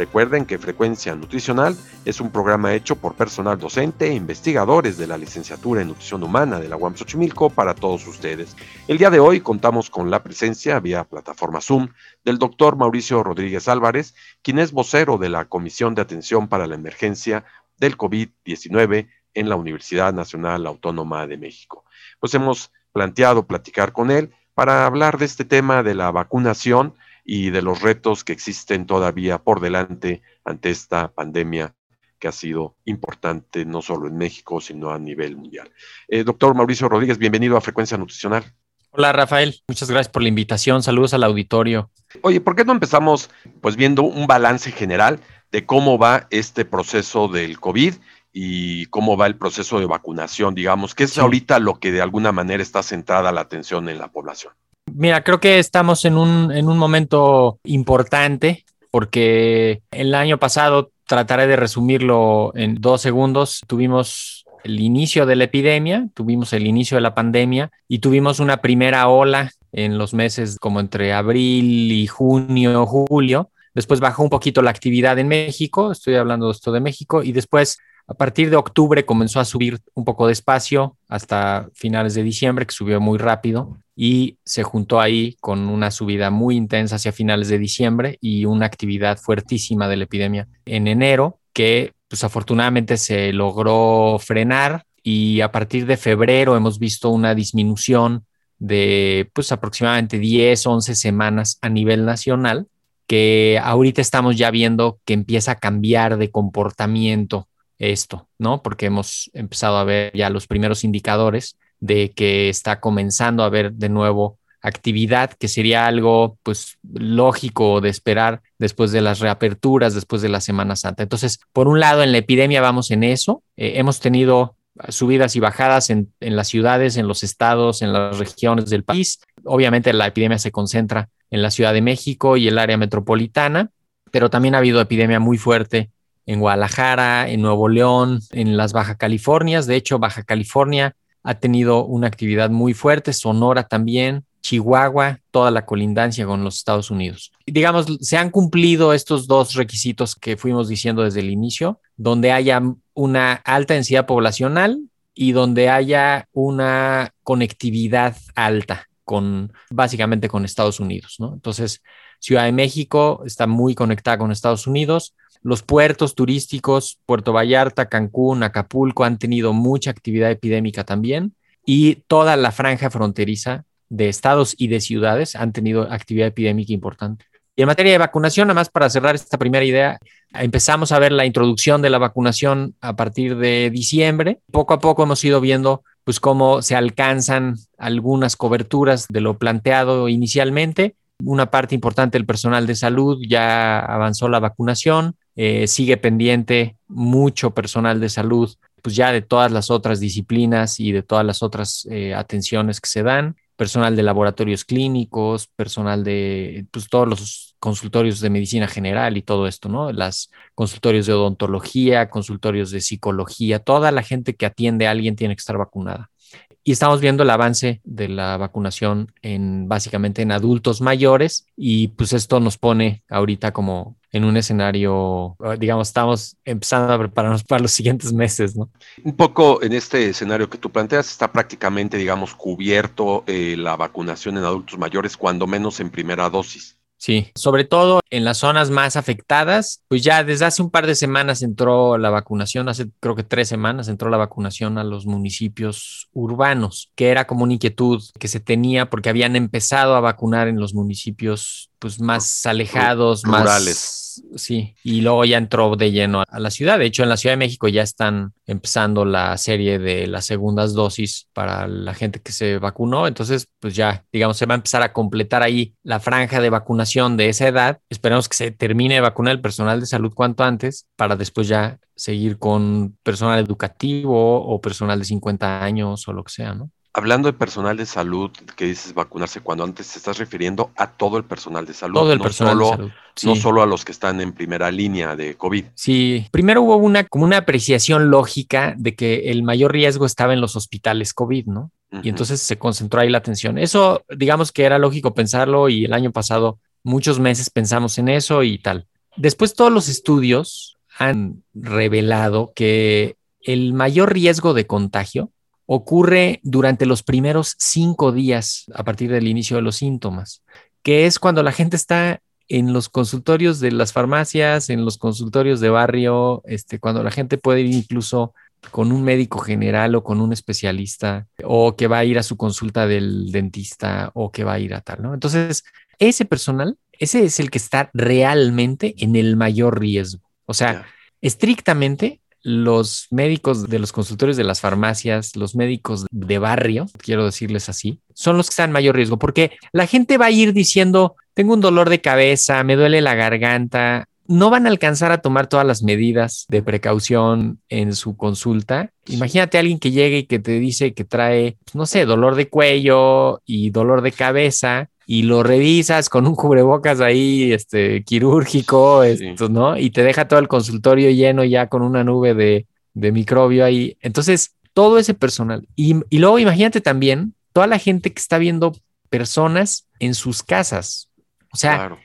Recuerden que Frecuencia Nutricional es un programa hecho por personal docente e investigadores de la licenciatura en Nutrición Humana de la UAM Xochimilco para todos ustedes. El día de hoy contamos con la presencia vía plataforma Zoom del doctor Mauricio Rodríguez Álvarez, quien es vocero de la Comisión de Atención para la Emergencia del COVID-19 en la Universidad Nacional Autónoma de México. Pues hemos planteado platicar con él para hablar de este tema de la vacunación y de los retos que existen todavía por delante ante esta pandemia que ha sido importante no solo en México, sino a nivel mundial. Eh, doctor Mauricio Rodríguez, bienvenido a Frecuencia Nutricional. Hola Rafael, muchas gracias por la invitación. Saludos al auditorio. Oye, ¿por qué no empezamos pues viendo un balance general de cómo va este proceso del COVID y cómo va el proceso de vacunación, digamos, que es ahorita lo que de alguna manera está centrada la atención en la población? Mira, creo que estamos en un, en un momento importante porque el año pasado, trataré de resumirlo en dos segundos, tuvimos el inicio de la epidemia, tuvimos el inicio de la pandemia y tuvimos una primera ola en los meses como entre abril y junio, julio. Después bajó un poquito la actividad en México, estoy hablando de esto de México, y después a partir de octubre comenzó a subir un poco despacio hasta finales de diciembre, que subió muy rápido y se juntó ahí con una subida muy intensa hacia finales de diciembre y una actividad fuertísima de la epidemia en enero, que pues afortunadamente se logró frenar. Y a partir de febrero hemos visto una disminución de pues aproximadamente 10, 11 semanas a nivel nacional, que ahorita estamos ya viendo que empieza a cambiar de comportamiento esto, ¿no? Porque hemos empezado a ver ya los primeros indicadores de que está comenzando a haber de nuevo actividad, que sería algo pues lógico de esperar después de las reaperturas, después de la Semana Santa. Entonces, por un lado, en la epidemia vamos en eso. Eh, hemos tenido subidas y bajadas en, en las ciudades, en los estados, en las regiones del país. Obviamente la epidemia se concentra en la Ciudad de México y el área metropolitana, pero también ha habido epidemia muy fuerte en Guadalajara, en Nuevo León, en las Baja Californias. De hecho, Baja California ha tenido una actividad muy fuerte, Sonora también, Chihuahua, toda la colindancia con los Estados Unidos. Digamos, se han cumplido estos dos requisitos que fuimos diciendo desde el inicio, donde haya una alta densidad poblacional y donde haya una conectividad alta básicamente con Estados Unidos. Entonces, Ciudad de México está muy conectada con Estados Unidos, los puertos turísticos, Puerto Vallarta, Cancún, Acapulco, han tenido mucha actividad epidémica también y toda la franja fronteriza de estados y de ciudades han tenido actividad epidémica importante. Y en materia de vacunación, nada más para cerrar esta primera idea, empezamos a ver la introducción de la vacunación a partir de diciembre. Poco a poco hemos ido viendo pues cómo se alcanzan algunas coberturas de lo planteado inicialmente. Una parte importante del personal de salud ya avanzó la vacunación. Eh, sigue pendiente mucho personal de salud, pues ya de todas las otras disciplinas y de todas las otras eh, atenciones que se dan, personal de laboratorios clínicos, personal de pues, todos los consultorios de medicina general y todo esto, ¿no? Las consultorios de odontología, consultorios de psicología, toda la gente que atiende a alguien tiene que estar vacunada y estamos viendo el avance de la vacunación en básicamente en adultos mayores y pues esto nos pone ahorita como en un escenario, eh, digamos, estamos empezando a prepararnos para los siguientes meses, ¿no? Un poco en este escenario que tú planteas, está prácticamente, digamos, cubierto eh, la vacunación en adultos mayores, cuando menos en primera dosis. Sí, sobre todo en las zonas más afectadas, pues ya desde hace un par de semanas entró la vacunación, hace creo que tres semanas entró la vacunación a los municipios urbanos, que era como una inquietud que se tenía porque habían empezado a vacunar en los municipios pues más alejados, Rurales. más sí, y luego ya entró de lleno a la ciudad. De hecho, en la Ciudad de México ya están empezando la serie de las segundas dosis para la gente que se vacunó. Entonces, pues ya, digamos, se va a empezar a completar ahí la franja de vacunación de esa edad. Esperamos que se termine de vacunar el personal de salud cuanto antes para después ya seguir con personal educativo o personal de 50 años o lo que sea, ¿no? Hablando de personal de salud, que dices vacunarse cuando antes te estás refiriendo a todo el personal de salud. Todo el no personal solo, de salud. No solo a los que están en primera línea de COVID. Sí, primero hubo una como una apreciación lógica de que el mayor riesgo estaba en los hospitales COVID, ¿no? Y entonces se concentró ahí la atención. Eso, digamos que era lógico pensarlo y el año pasado muchos meses pensamos en eso y tal. Después todos los estudios han revelado que el mayor riesgo de contagio ocurre durante los primeros cinco días a partir del inicio de los síntomas, que es cuando la gente está en los consultorios de las farmacias, en los consultorios de barrio, este, cuando la gente puede ir incluso con un médico general o con un especialista, o que va a ir a su consulta del dentista, o que va a ir a tal, ¿no? Entonces, ese personal, ese es el que está realmente en el mayor riesgo. O sea, estrictamente los médicos de los consultorios de las farmacias, los médicos de barrio, quiero decirles así, son los que están en mayor riesgo, porque la gente va a ir diciendo, tengo un dolor de cabeza, me duele la garganta, no van a alcanzar a tomar todas las medidas de precaución en su consulta. Imagínate a alguien que llegue y que te dice que trae, pues, no sé, dolor de cuello y dolor de cabeza y lo revisas con un cubrebocas ahí, este, quirúrgico, Sí. esto, ¿no? Y te deja todo el consultorio lleno ya con una nube de, de microbio ahí. Entonces, todo ese personal. Y, y luego imagínate también toda la gente que está viendo personas en sus casas. O sea, Claro.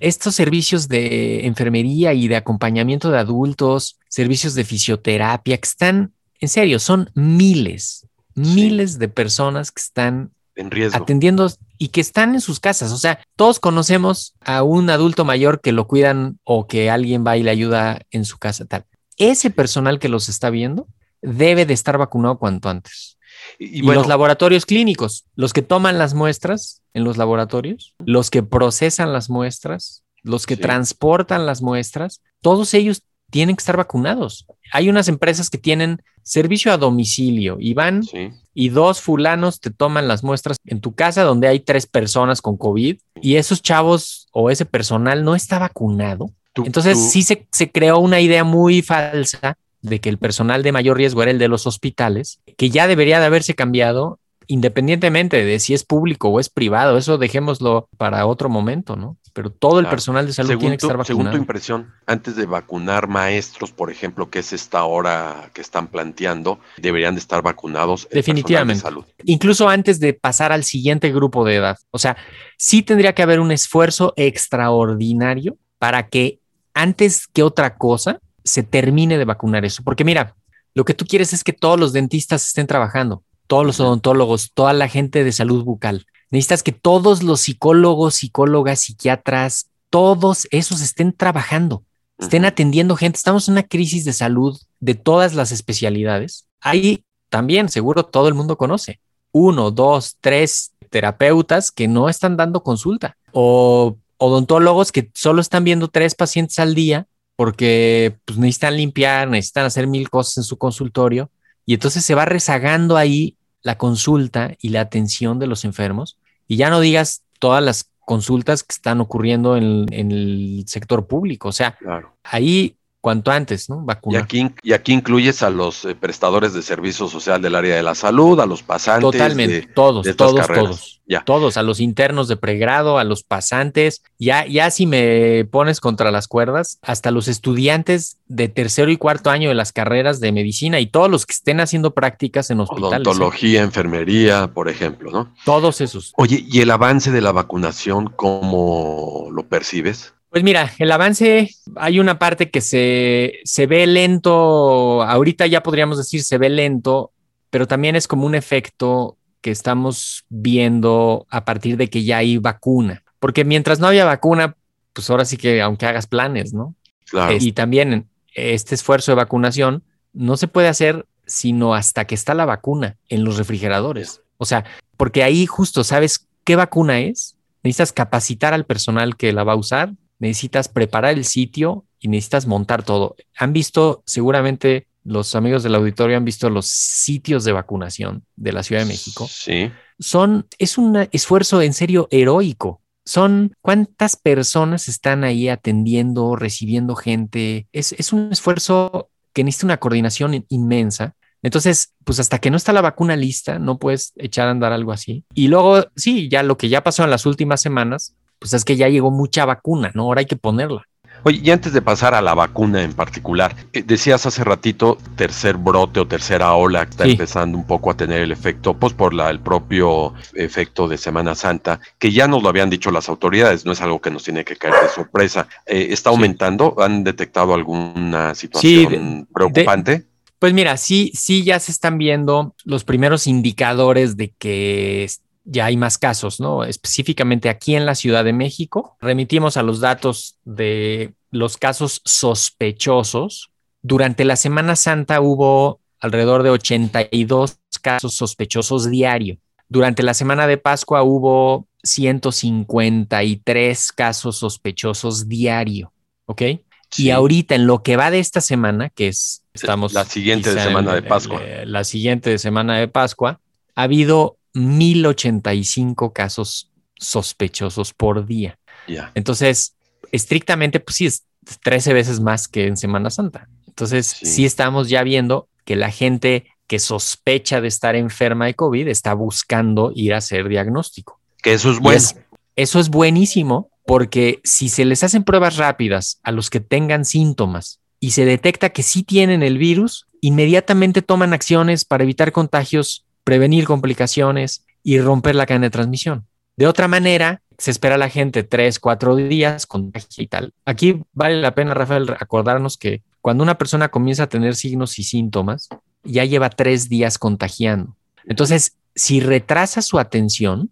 estos servicios de enfermería y de acompañamiento de adultos, servicios de fisioterapia, que están, en serio, son miles, miles de personas que están En riesgo. atendiendo y que están en sus casas. O sea, todos conocemos a un adulto mayor que lo cuidan o que alguien va y le ayuda en su casa, tal. Ese personal que los está viendo debe de estar vacunado cuanto antes. Y, Y, y bueno, los laboratorios clínicos, los que toman las muestras en los laboratorios, los que procesan las muestras, los que Sí. transportan las muestras, todos ellos tienen que estar vacunados. Hay unas empresas que tienen servicio a domicilio y van sí. y dos fulanos te toman las muestras en tu casa donde hay tres personas con COVID y esos chavos o ese personal no está vacunado. Tú- Entonces tú- sí se, se creó una idea muy falsa de que el personal de mayor riesgo era el de los hospitales, que ya debería de haberse cambiado independientemente de si es público o es privado. Eso dejémoslo para otro momento, ¿no? Pero todo el personal de salud según tiene que tu, estar según tu vacunado. impresión, antes de vacunar maestros, por ejemplo, que es esta hora que están planteando, deberían de estar vacunados. el personal de Definitivamente. salud. incluso antes de pasar al siguiente grupo de edad. O sea, sí tendría que haber un esfuerzo extraordinario para que antes que otra cosa se termine de vacunar eso. Porque mira, lo que tú quieres es que todos los dentistas estén trabajando, todos los odontólogos, toda la gente de salud bucal. Necesitas que todos los psicólogos, psicólogas, psiquiatras, todos esos estén trabajando, estén atendiendo gente. Estamos en una crisis de salud de todas las especialidades. Ahí también seguro todo el mundo conoce uno, dos, tres terapeutas que no están dando consulta o odontólogos que solo están viendo tres pacientes al día porque pues, necesitan limpiar, necesitan hacer mil cosas en su consultorio y entonces se va rezagando ahí la consulta y la atención de los enfermos y ya no digas todas las consultas que están ocurriendo en, en el sector público, o sea, Claro. ahí cuanto antes, ¿no? Y Vacunar. aquí, y aquí incluyes a los eh, prestadores de servicio social del área de la salud, a los pasantes. Totalmente, de- todos, de todos, carreras. todos. Ya. Todos, a los internos de pregrado, a los pasantes, ya, ya si me pones contra las cuerdas, hasta los estudiantes de tercero y cuarto año de las carreras de medicina y todos los que estén haciendo prácticas en hospitales. ¿eh? Odontología, enfermería, por ejemplo, ¿no? Todos esos. Oye, ¿y el avance de la vacunación, cómo lo percibes? Pues mira, el avance, hay una parte que se, se ve lento, ahorita ya podríamos decir se ve lento, pero también es como un efecto que estamos viendo a partir de que ya hay vacuna. porque mientras no había vacuna, pues ahora sí que aunque hagas planes, ¿no? Claro. Eh, y también este esfuerzo de vacunación no se puede hacer sino hasta que está la vacuna en los refrigeradores. O sea, porque ahí justo sabes qué vacuna es, necesitas capacitar al personal que la va a usar, necesitas preparar el sitio y necesitas montar todo. Han visto, seguramente los amigos del auditorio han visto los sitios de vacunación de la Ciudad de México. Sí. Son, es un esfuerzo en serio heroico. Son cuántas personas están ahí atendiendo, recibiendo gente. Es, es un esfuerzo que necesita una coordinación inmensa. Entonces, pues hasta que no está la vacuna lista, no puedes echar a andar algo así. Y luego, sí, ya lo que ya pasó en las últimas semanas, pues es que ya llegó mucha vacuna, ¿no? Ahora hay que ponerla. Oye, y antes de pasar a la vacuna en particular, eh, decías hace ratito tercer brote o tercera ola que está Sí. empezando un poco a tener el efecto, pues por la, el propio efecto de Semana Santa, que ya nos lo habían dicho las autoridades, no es algo que nos tiene que caer de sorpresa. Eh, ¿Está aumentando? ¿Han detectado alguna situación preocupante? Pues mira, sí, sí ya se están viendo los primeros indicadores de que ya hay más casos, ¿no? Específicamente aquí en la Ciudad de México, remitimos a los datos de los casos sospechosos. Durante la Semana Santa hubo alrededor de 82 casos sospechosos diario. Durante la semana de Pascua hubo 153 casos sospechosos diario, ¿ok? Sí. Y ahorita en lo que va de esta semana, que es estamos La siguiente de semana en- de Pascua. en- la siguiente de semana de Pascua, ha habido 1085 casos sospechosos por día. Ya. Entonces, estrictamente, pues sí, es 13 veces más que en Semana Santa. Entonces, Sí. sí, estamos ya viendo que la gente que sospecha de estar enferma de COVID está buscando ir a hacer diagnóstico. Que eso es bueno. es- eso es buenísimo porque si se les hacen pruebas rápidas a los que tengan síntomas y se detecta que sí tienen el virus, inmediatamente toman acciones para evitar contagios, prevenir complicaciones y romper la cadena de transmisión. De otra manera, se espera a la gente tres, cuatro días, contagia y tal. Aquí vale la pena, Rafael, acordarnos que cuando una persona comienza a tener signos y síntomas, ya lleva tres días contagiando. Entonces, si retrasa su atención,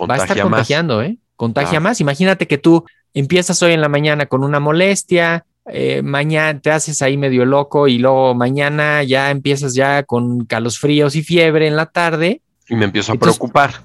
va a estar más. contagiando, ¿eh? Contagia más. Imagínate que tú empiezas hoy en la mañana con una molestia, eh, mañana te haces ahí medio loco y luego mañana ya empiezas ya con calosfríos y fiebre en la tarde Y me empiezo a Entonces- preocupar.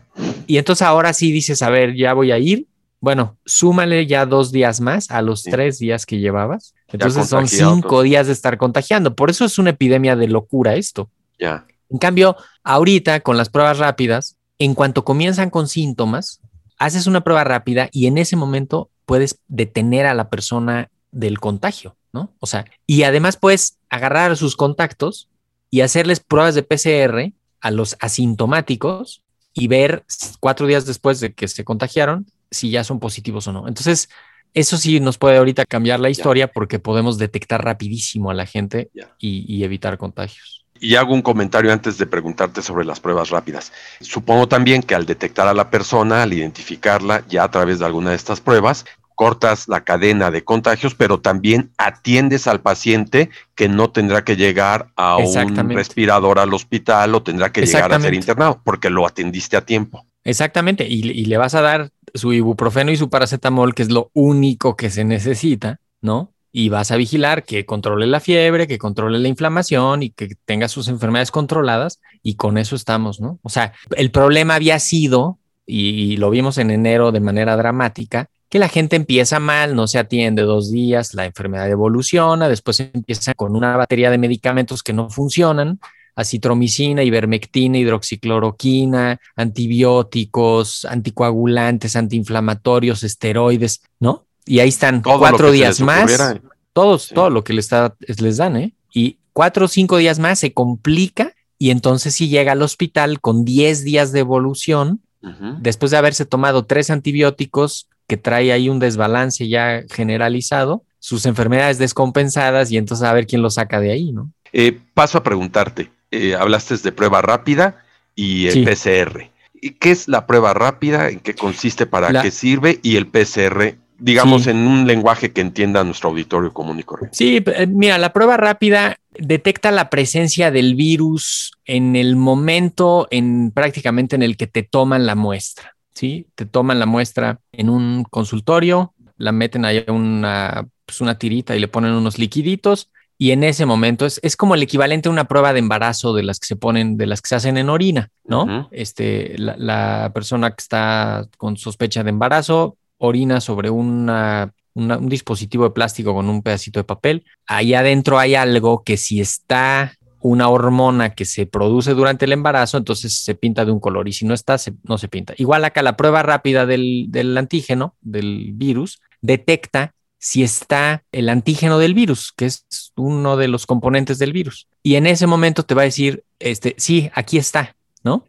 y entonces ahora sí dices, a ver, ya voy a ir. Bueno, súmale ya dos días más a los Sí. tres días que llevabas. Entonces son cinco días de estar contagiando. Por eso es una epidemia de locura esto. Ya. En cambio, ahorita con las pruebas rápidas, en cuanto comienzan con síntomas, haces una prueba rápida y en ese momento puedes detener a la persona del contagio, ¿no? O sea, y además puedes agarrar a sus contactos y hacerles pruebas de PCR a los asintomáticos y ver cuatro días después de que se contagiaron si ya son positivos o no. Entonces, eso sí nos puede ahorita cambiar la historia porque podemos detectar rapidísimo a la gente y, y evitar contagios. Y hago un comentario antes de preguntarte sobre las pruebas rápidas. Supongo también que al detectar a la persona, al identificarla ya a través de alguna de estas pruebas, cortas la cadena de contagios, pero también atiendes al paciente que no tendrá que llegar a un respirador al hospital o tendrá que llegar a ser internado porque lo atendiste a tiempo. Exactamente, y, y le vas a dar su ibuprofeno y su paracetamol, que es lo único que se necesita, ¿no? Y vas a vigilar que controle la fiebre, que controle la inflamación y que tenga sus enfermedades controladas, y con eso estamos, ¿no? O sea, el problema había sido, y, y lo vimos en enero de manera dramática, que la gente empieza mal, no se atiende dos días, la enfermedad evoluciona, después empieza con una batería de medicamentos que no funcionan, acitromicina, ivermectina, hidroxicloroquina, antibióticos, anticoagulantes, antiinflamatorios, esteroides, ¿no? Y ahí están Todo cuatro días más, todos, Sí. todo lo que les, dan, ¿eh? Y cuatro o cinco días más se complica y entonces sí llega al hospital con 10 días de evolución, después de haberse tomado tres antibióticos que trae ahí un desbalance ya generalizado, sus enfermedades descompensadas y entonces a ver quién lo saca de ahí, ¿no? Eh, paso a preguntarte. Eh, hablaste de prueba rápida y el Sí. PCR. ¿Y ¿Qué es la prueba rápida? ¿En qué consiste? ¿Para La- qué sirve? Y el PCR, digamos Sí. en un lenguaje que entienda nuestro auditorio común y corriente. Sí, eh, mira, la prueba rápida detecta la presencia del virus en el momento, en prácticamente en el que te toman la muestra. ¿Sí? Te toman la muestra en un consultorio, la meten ahí una, pues una tirita y le ponen unos liquiditos y en ese momento es, es, como el equivalente a una prueba de embarazo de las que se ponen, de las que se hacen en orina, ¿no? Este, la, persona que está con sospecha de embarazo orina sobre una, un dispositivo de plástico con un pedacito de papel. Ahí adentro hay algo que si está una hormona que se produce durante el embarazo, entonces se pinta de un color y si no está, no se pinta. Igual acá la prueba rápida del, del antígeno, del virus, detecta si está el antígeno del virus, que es uno de los componentes del virus. Y en ese momento te va a decir, este, sí, aquí está, ¿no?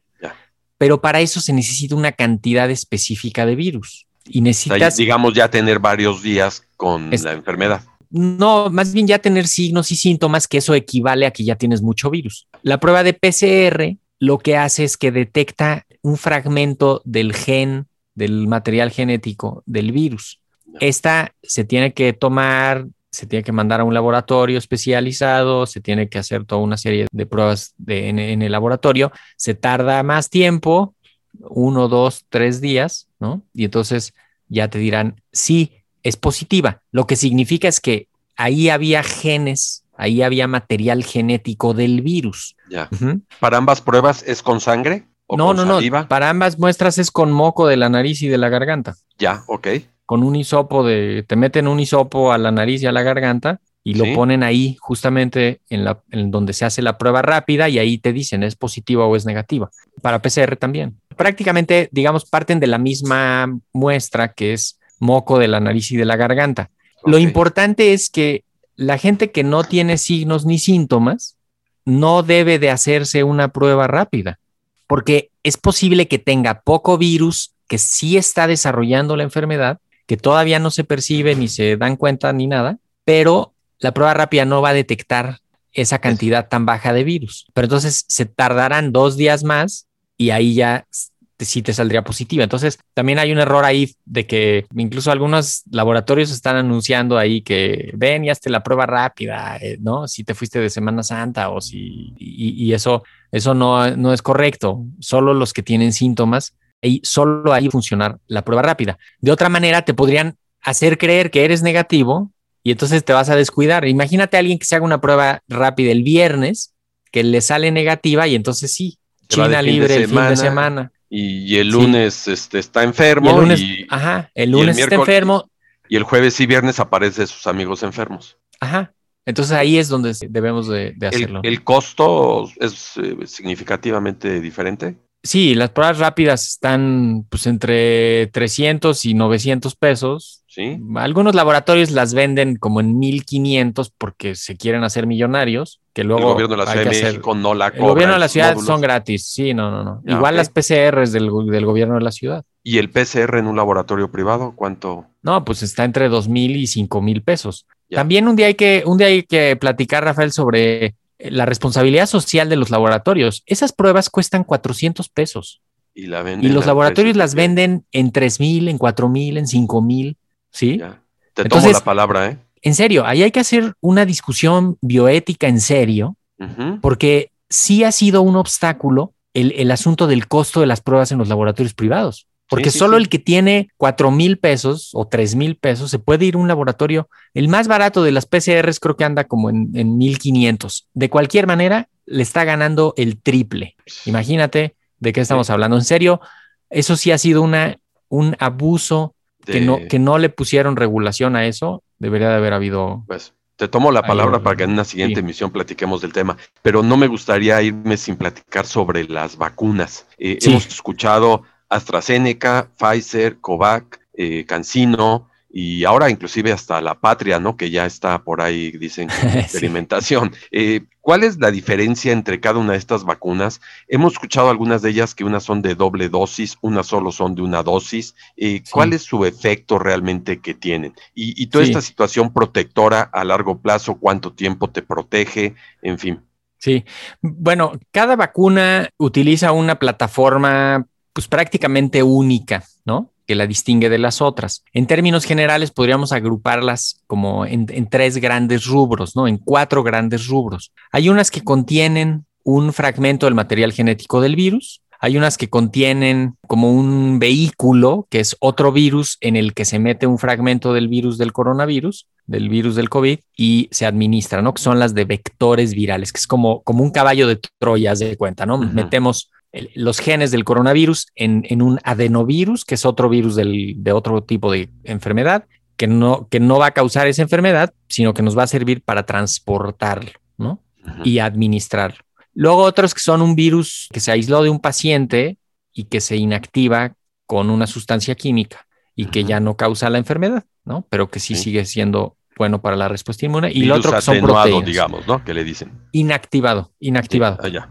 Pero para eso se necesita una cantidad específica de virus. Y necesitas... digamos, ya tener varios días con la enfermedad. No, más bien ya tener signos y síntomas, que eso equivale a que ya tienes mucho virus. La prueba de PCR lo que hace es que detecta un fragmento del gen, del material genético del virus. Esta se tiene que tomar, se tiene que mandar a un laboratorio especializado, se tiene que hacer toda una serie de pruebas en, el laboratorio. Se tarda más tiempo, uno, dos, tres días, ¿no? Y entonces ya te dirán, sí, es positiva. Lo que significa es que ahí había genes, ahí había material genético del virus. Ya. ¿Para ambas pruebas es con sangre? ¿o no, no, no. Para ambas muestras es con moco de la nariz y de la garganta. Ya, ok con un hisopo de, te meten un hisopo a la nariz y a la garganta y lo ponen ahí justamente en, la, en donde se hace la prueba rápida y ahí te dicen es positiva o es negativa. Para PCR también. Prácticamente, digamos, parten de la misma muestra que es moco de la nariz y de la garganta. Lo importante es que la gente que no tiene signos ni síntomas no debe de hacerse una prueba rápida, porque es posible que tenga poco virus, que sí está desarrollando la enfermedad, que todavía no se percibe ni se dan cuenta ni nada, pero la prueba rápida no va a detectar esa cantidad tan baja de virus. Pero entonces se tardarán dos días más y ahí ya sí te saldría positiva. Entonces también hay un error ahí de que incluso algunos laboratorios están anunciando ahí que ven y hazte la prueba rápida, eh, ¿no? Si te fuiste de Semana Santa o si, y, eso, eso no, no es correcto. Solo los que tienen síntomas y solo ahí funcionar la prueba rápida. De otra manera, te podrían hacer creer que eres negativo y entonces te vas a descuidar. Imagínate a alguien que se haga una prueba rápida el viernes, que le sale negativa y entonces sí, China libre el fin de semana. Y, el lunes este, está enfermo. Y el lunes, ajá, el lunes está enfermo. Y el jueves y viernes aparece sus amigos enfermos. Ajá. Entonces ahí es donde debemos de, hacerlo. ¿El, costo es eh, significativamente diferente? Sí, las pruebas rápidas están pues entre 300 y 900 pesos. Sí. Algunos laboratorios las venden como en 1500 porque se quieren hacer millonarios, que luego el gobierno de la Ciudad de México no la cobra. El gobierno de la ciudad son gratis. Sí, no, no, no. Ah, Igual las PCRs del, del, gobierno de la ciudad. ¿Y el PCR en un laboratorio privado cuánto? No, pues está entre 2000 y 5000 pesos. También un día hay que un día hay que platicar Rafael sobre la responsabilidad social de los laboratorios. Esas pruebas cuestan 400 pesos. Y, la y los laboratorios las venden en 3 mil, en 4 mil, en 5 mil. ¿Sí? Te tomo la palabra, ¿eh? En serio, ahí hay que hacer una discusión bioética en serio, porque sí ha sido un obstáculo el, el asunto del costo de las pruebas en los laboratorios privados. Porque solo el que tiene cuatro mil pesos o tres mil pesos se puede ir a un laboratorio. El más barato de las PCRs creo que anda como en, en 1500. De cualquier manera, le está ganando el triple. Imagínate de qué estamos hablando. En serio, eso sí ha sido una, un abuso que, no, que no le pusieron regulación a eso. Debería de haber habido. Pues te tomo la palabra para que en una siguiente emisión platiquemos del tema, pero no me gustaría irme sin platicar sobre las vacunas. Eh, hemos escuchado AstraZeneca, Pfizer, Covac, eh, Cancino y ahora inclusive hasta la Patria, ¿no? Que ya está por ahí, dicen, experimentación. Eh, ¿Cuál es la diferencia entre cada una de estas vacunas? Hemos escuchado algunas de ellas que unas son de doble dosis, unas solo son de una dosis. Eh, ¿Cuál es su efecto realmente que tienen? Y, toda esta situación protectora a largo plazo, ¿cuánto tiempo te protege? En fin. Sí, bueno, cada vacuna utiliza una plataforma pues prácticamente única, ¿no? que la distingue de las otras. En términos generales, podríamos agruparlas como en, tres grandes rubros, ¿no? En cuatro grandes rubros. Hay unas que contienen un fragmento del material genético del virus, Hay unas que contienen como un vehículo, que es otro virus en el que se mete un fragmento del virus del coronavirus, del virus del COVID, y se administra, ¿no? Que son las de vectores virales, que es como, como un caballo de Troya, de cuenta, ¿no? Metemos los genes del coronavirus en, en, un adenovirus, que es otro virus del, de otro tipo de enfermedad, que no, que no va a causar esa enfermedad, sino que nos va a servir para transportarlo, ¿no? Y administrarlo. Luego otros que son un virus que se aisló de un paciente y que se inactiva con una sustancia química y que ya no causa la enfermedad, ¿no? Pero que sí, sigue siendo bueno para la respuesta inmune. Y lo otro que son proteínas. digamos, ¿no? Que le dicen. Inactivado, inactivado. allá.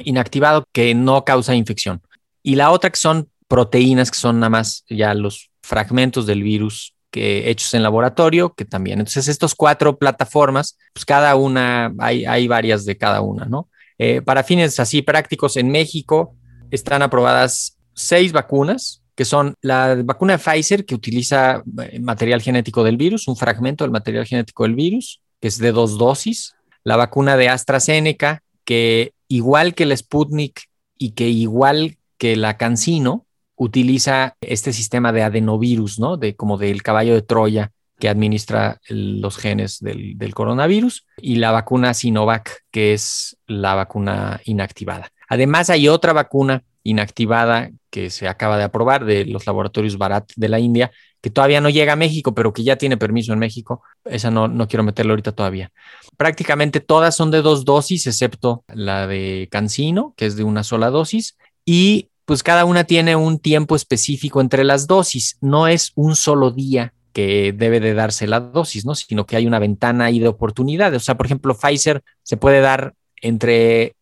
Inactivado que no causa infección. Y la otra que son proteínas, que son nada más ya los fragmentos del virus que hechos en laboratorio, que también. Entonces, estos cuatro plataformas, pues cada una, hay, hay varias de cada una, ¿no? Eh, para fines así prácticos, en México están aprobadas seis vacunas, que son la vacuna de Pfizer, que utiliza eh, material genético del virus, un fragmento del material genético del virus, que es de dos dosis. La vacuna de AstraZeneca, que igual que el Sputnik y que igual que la Cancino, utiliza este sistema de adenovirus, ¿no? De como del caballo de Troya que administra los genes del, coronavirus y la vacuna Sinovac, que es la vacuna inactivada. Además, hay otra vacuna inactivada que se acaba de aprobar de los laboratorios Bharat de la India, que todavía no llega a México, pero que ya tiene permiso en México. Esa no, no quiero meterla ahorita todavía. Prácticamente todas son de dos dosis, excepto la de Cancino, que es de una sola dosis, y pues cada una tiene un tiempo específico entre las dosis. No es un solo día que debe de darse la dosis, ¿no? Sino que hay una ventana ahí de oportunidades. O sea, por ejemplo, Pfizer se puede dar entre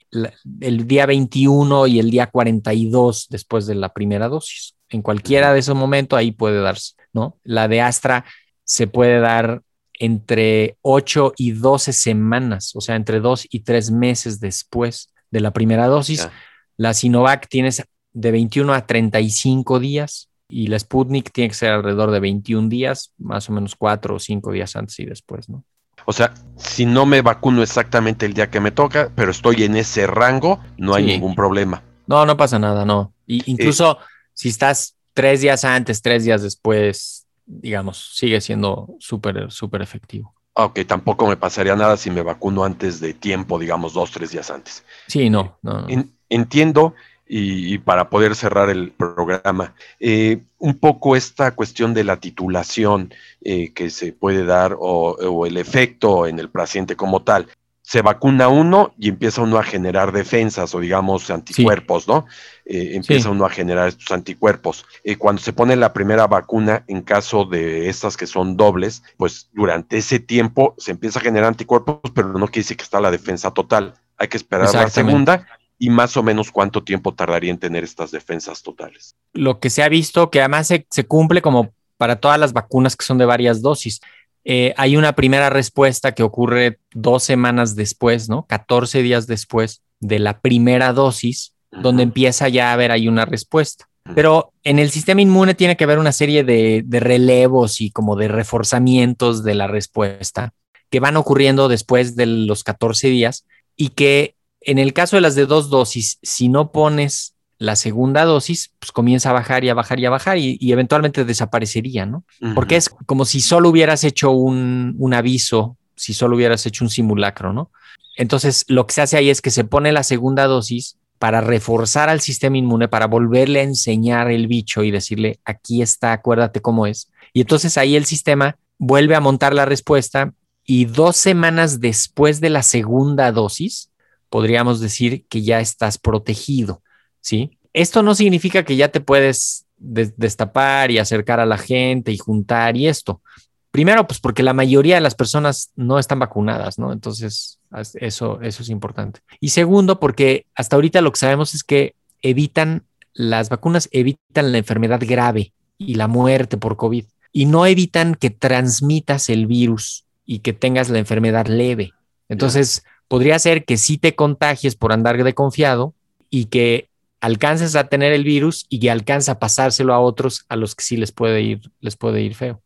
el día 21 y el día 42 después de la primera dosis. En cualquiera de esos momentos ahí puede darse, ¿no? La de Astra se puede dar entre 8 y 12 semanas, o sea, entre 2 y 3 meses después de la primera dosis. La Sinovac tienes de 21 a 35 días y la Sputnik tiene que ser alrededor de 21 días, más o menos 4 o 5 días antes y después, ¿no? O sea, si no me vacuno exactamente el día que me toca, pero estoy en ese rango, no hay ningún problema. No, no pasa nada, no. Y incluso si estás tres días antes, tres días después, digamos, sigue siendo súper, súper efectivo. Ok, tampoco me pasaría nada si me vacuno antes de tiempo, digamos, dos, tres días antes. Sí, no, no. entiendo y, para poder cerrar el programa. Eh, un poco esta cuestión de la titulación eh, que se puede dar o, el efecto en el paciente como tal. Se vacuna uno y empieza uno a generar defensas o digamos anticuerpos, ¿no? Eh, empieza uno a generar estos anticuerpos. cuando se pone la primera vacuna, en caso de estas que son dobles, pues durante ese tiempo se empieza a generar anticuerpos, pero no quiere decir que está la defensa total. Hay que esperar la segunda y más o menos cuánto tiempo tardaría en tener estas defensas totales. Lo que se ha visto, que además se, cumple como para todas las vacunas que son de varias dosis. Eh, hay una primera respuesta que ocurre dos semanas después, ¿no? 14 días después de la primera dosis, donde empieza ya a haber ahí una respuesta. Pero en el sistema inmune tiene que haber una serie de, de relevos y como de reforzamientos de la respuesta que van ocurriendo después de los 14 días y que en el caso de las de dos dosis, si no pones la segunda dosis, pues comienza a bajar y a bajar y a bajar y, eventualmente desaparecería, ¿no? Porque es como si solo hubieras hecho un, un aviso, si solo hubieras hecho un simulacro, ¿no? Entonces, lo que se hace ahí es que se pone la segunda dosis para reforzar al sistema inmune, para volverle a enseñar el bicho y decirle, aquí está, acuérdate cómo es. Y entonces ahí el sistema vuelve a montar la respuesta y dos semanas después de la segunda dosis, podríamos decir que ya estás protegido, ¿sí? Esto no significa que ya te puedes destapar y acercar a la gente y juntar y esto. Primero, pues porque la mayoría de las personas no están vacunadas, ¿no? Entonces, eso, eso es importante. Y segundo, porque hasta ahorita lo que sabemos es que evitan, las vacunas evitan la enfermedad grave y la muerte por COVID y no evitan que transmitas el virus y que tengas la enfermedad leve. Entonces, podría ser que sí te contagies por andar de confiado y que alcances a tener el virus y que alcanza a pasárselo a otros a los que sí les puede ir, les puede ir feo.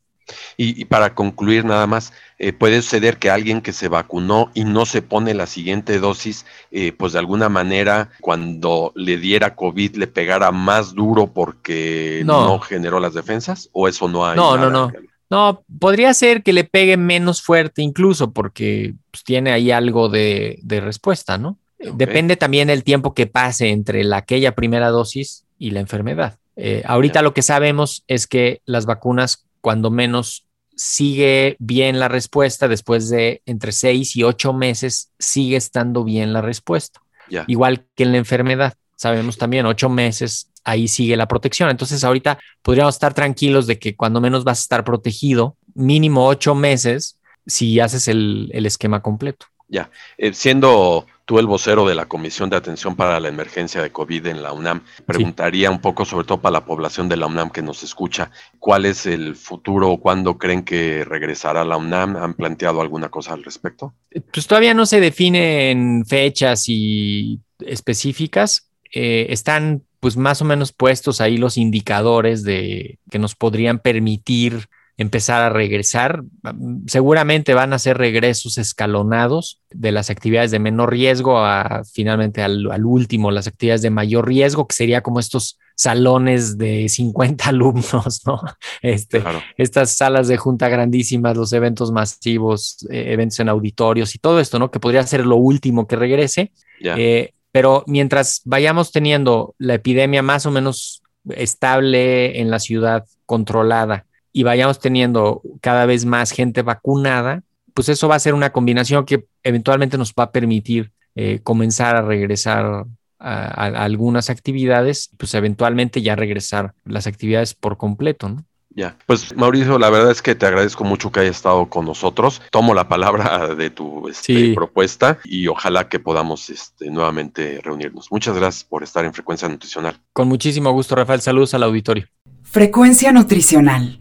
Y, para concluir nada más, eh, puede suceder que alguien que se vacunó y no se pone la siguiente dosis, eh, pues de alguna manera cuando le diera COVID le pegara más duro porque no, generó las defensas, o eso no hay. No, no, no. No, podría ser que le pegue menos fuerte incluso porque pues, tiene ahí algo de, respuesta, ¿no? Depende también el tiempo que pase entre la, aquella primera dosis y la enfermedad. Eh, ahorita lo que sabemos es que las vacunas, cuando menos sigue bien la respuesta, después de entre seis y ocho meses, sigue estando bien la respuesta. Igual que en la enfermedad. Sabemos también ocho meses, ahí sigue la protección. Entonces ahorita podríamos estar tranquilos de que cuando menos vas a estar protegido, mínimo ocho meses, si haces el, esquema completo. Ya, eh, siendo tú el vocero de la Comisión de Atención para la Emergencia de COVID en la UNAM, preguntaría un poco, sobre todo para la población de la UNAM que nos escucha, ¿cuál es el futuro? ¿Cuándo creen que regresará la UNAM? ¿Han planteado alguna cosa al respecto? Pues todavía no se definen fechas y específicas. Eh, están pues más o menos puestos ahí los indicadores de que nos podrían permitir empezar a regresar. Seguramente van a ser regresos escalonados de las actividades de menor riesgo a finalmente al, último, las actividades de mayor riesgo, que sería como estos salones de 50 alumnos, ¿no? Este, Estas salas de junta grandísimas, los eventos masivos, eh, eventos en auditorios y todo esto, ¿no? Que podría ser lo último que regrese. Eh, pero mientras vayamos teniendo la epidemia más o menos estable en la ciudad, controlada, y vayamos teniendo cada vez más gente vacunada, pues eso va a ser una combinación que eventualmente nos va a permitir eh, comenzar a regresar a, algunas actividades, pues eventualmente ya regresar las actividades por completo, ¿no? Ya, pues Mauricio, la verdad es que te agradezco mucho que hayas estado con nosotros. Tomo la palabra de tu este, propuesta y ojalá que podamos este, nuevamente reunirnos. Muchas gracias por estar en Frecuencia Nutricional. Con muchísimo gusto, Rafael. Saludos al auditorio. Frecuencia Nutricional.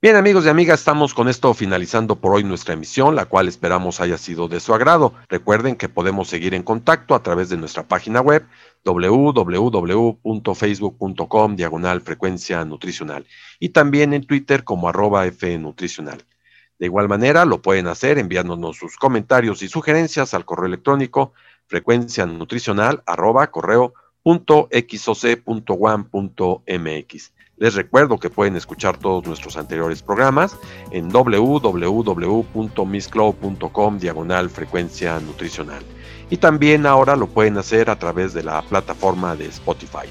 Bien amigos y amigas, estamos con esto finalizando por hoy nuestra emisión, la cual esperamos haya sido de su agrado. Recuerden que podemos seguir en contacto a través de nuestra página web www.facebook.com diagonal frecuencia nutricional y también en Twitter como arroba fnutricional. De igual manera, lo pueden hacer enviándonos sus comentarios y sugerencias al correo electrónico frecuencia nutricional arroba correo punto mx. Les recuerdo que pueden escuchar todos nuestros anteriores programas en www.misscloud.com diagonal frecuencia nutricional. Y también ahora lo pueden hacer a través de la plataforma de Spotify.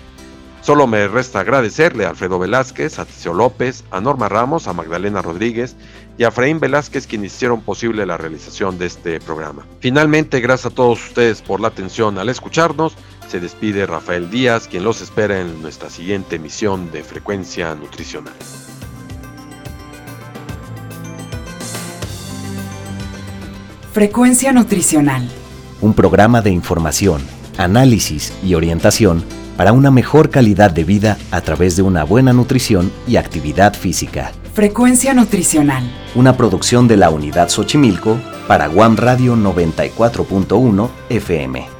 Solo me resta agradecerle a Alfredo Velázquez, a Ticio López, a Norma Ramos, a Magdalena Rodríguez y a Fraín Velázquez quienes hicieron posible la realización de este programa. Finalmente, gracias a todos ustedes por la atención al escucharnos. Se despide Rafael Díaz, quien los espera en nuestra siguiente emisión de Frecuencia Nutricional. Frecuencia Nutricional. Un programa de información, análisis y orientación para una mejor calidad de vida a través de una buena nutrición y actividad física. Frecuencia Nutricional. Una producción de la Unidad Xochimilco para Guam Radio 94.1 FM.